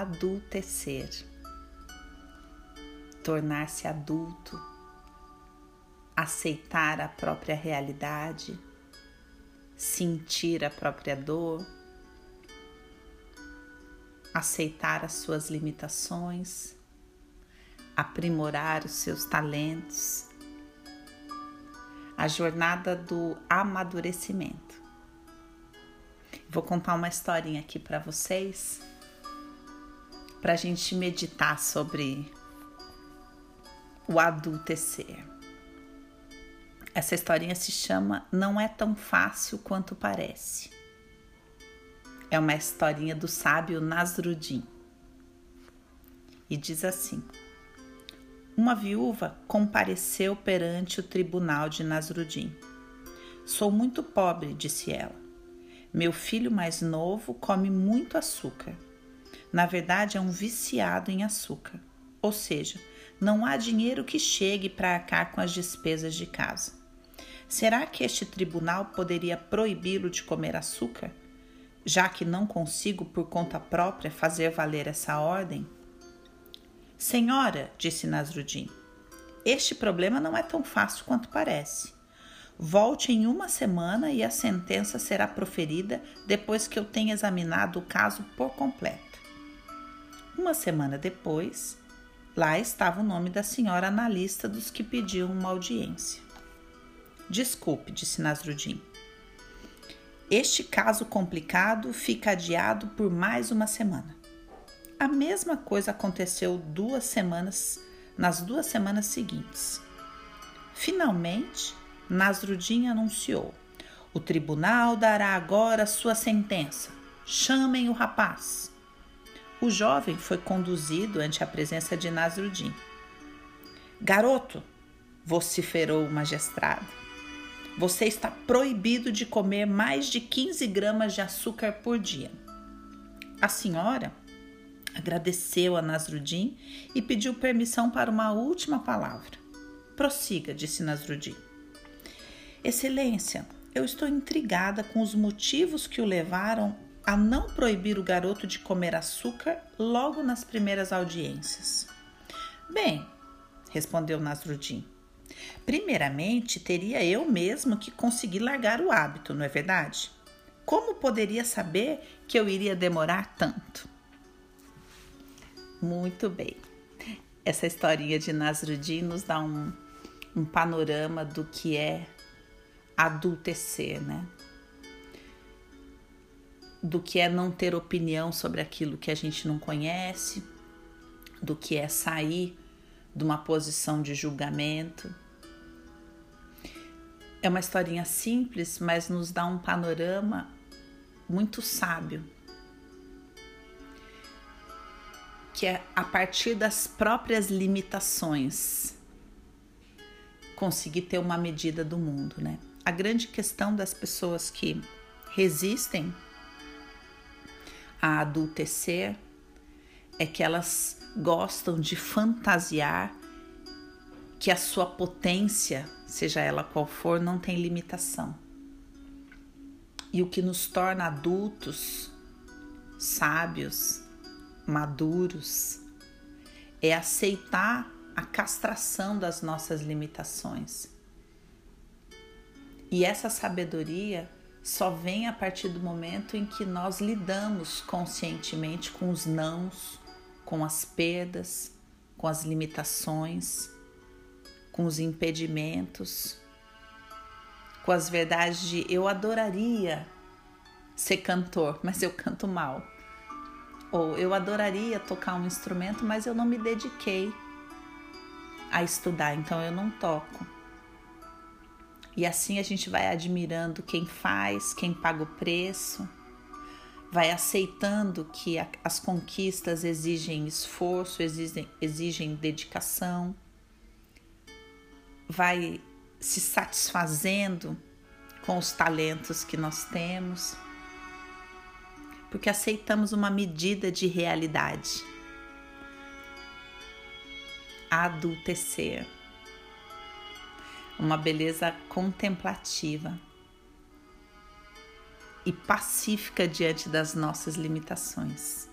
adultecer, tornar-se adulto, aceitar a própria realidade, sentir a própria dor, aceitar as suas limitações, aprimorar os seus talentos, a jornada do amadurecimento. Vou contar uma historinha aqui para vocês, para a gente meditar sobre o adultecer. Essa historinha se chama Não é tão fácil quanto parece. É uma historinha do sábio Nasruddin. E diz assim: Uma viúva compareceu perante o tribunal de Nasruddin. Sou muito pobre, disse ela. Meu filho mais novo come muito açúcar. Na verdade, é um viciado em açúcar. Ou seja, não há dinheiro que chegue para arcar com as despesas de casa. Será que este tribunal poderia proibi-lo de comer açúcar, já que não consigo por conta própria fazer valer essa ordem? Senhora, disse Nasruddin, este problema não é tão fácil quanto parece. Volte em uma semana e a sentença será proferida depois que eu tenha examinado o caso por completo. Uma semana depois, lá estava o nome da senhora na lista dos que pediam uma audiência. Desculpe, disse Nasruddin. Este caso complicado fica adiado por mais uma semana. A mesma coisa aconteceu duas semanas, nas duas semanas seguintes. Finalmente, Nasruddin anunciou: O tribunal dará agora sua sentença. Chamem o rapaz. O jovem foi conduzido ante a presença de Nasruddin. Garoto, vociferou o magistrado, você está proibido de comer mais de 15 gramas de açúcar por dia. A senhora agradeceu a Nasruddin e pediu permissão para uma última palavra. Prossiga, disse Nasruddin. Excelência, eu estou intrigada com os motivos que o levaram a não proibir o garoto de comer açúcar logo nas primeiras audiências. Bem, respondeu Nasruddin, Primeiramente, teria eu mesmo que conseguir largar o hábito, não é verdade? Como poderia saber que eu iria demorar tanto? Muito bem. Essa historinha de Nasruddin nos dá um, um panorama do que é adultecer, né? Do que é não ter opinião sobre aquilo que a gente não conhece, do que é sair de uma posição de julgamento é uma historinha simples, mas nos dá um panorama muito sábio. Que é a partir das próprias limitações conseguir ter uma medida do mundo, né? A grande questão das pessoas que resistem a adultecer é que elas gostam de fantasiar que a sua potência, seja ela qual for, não tem limitação. E o que nos torna adultos, sábios, maduros, é aceitar a castração das nossas limitações. E essa sabedoria só vem a partir do momento em que nós lidamos conscientemente com os nãos, com as perdas, com as limitações com os impedimentos, com as verdades de eu adoraria ser cantor, mas eu canto mal. Ou eu adoraria tocar um instrumento, mas eu não me dediquei a estudar, então eu não toco. E assim a gente vai admirando quem faz, quem paga o preço, vai aceitando que as conquistas exigem esforço, exigem, exigem dedicação vai se satisfazendo com os talentos que nós temos, porque aceitamos uma medida de realidade. Adultecer, uma beleza contemplativa e pacífica diante das nossas limitações.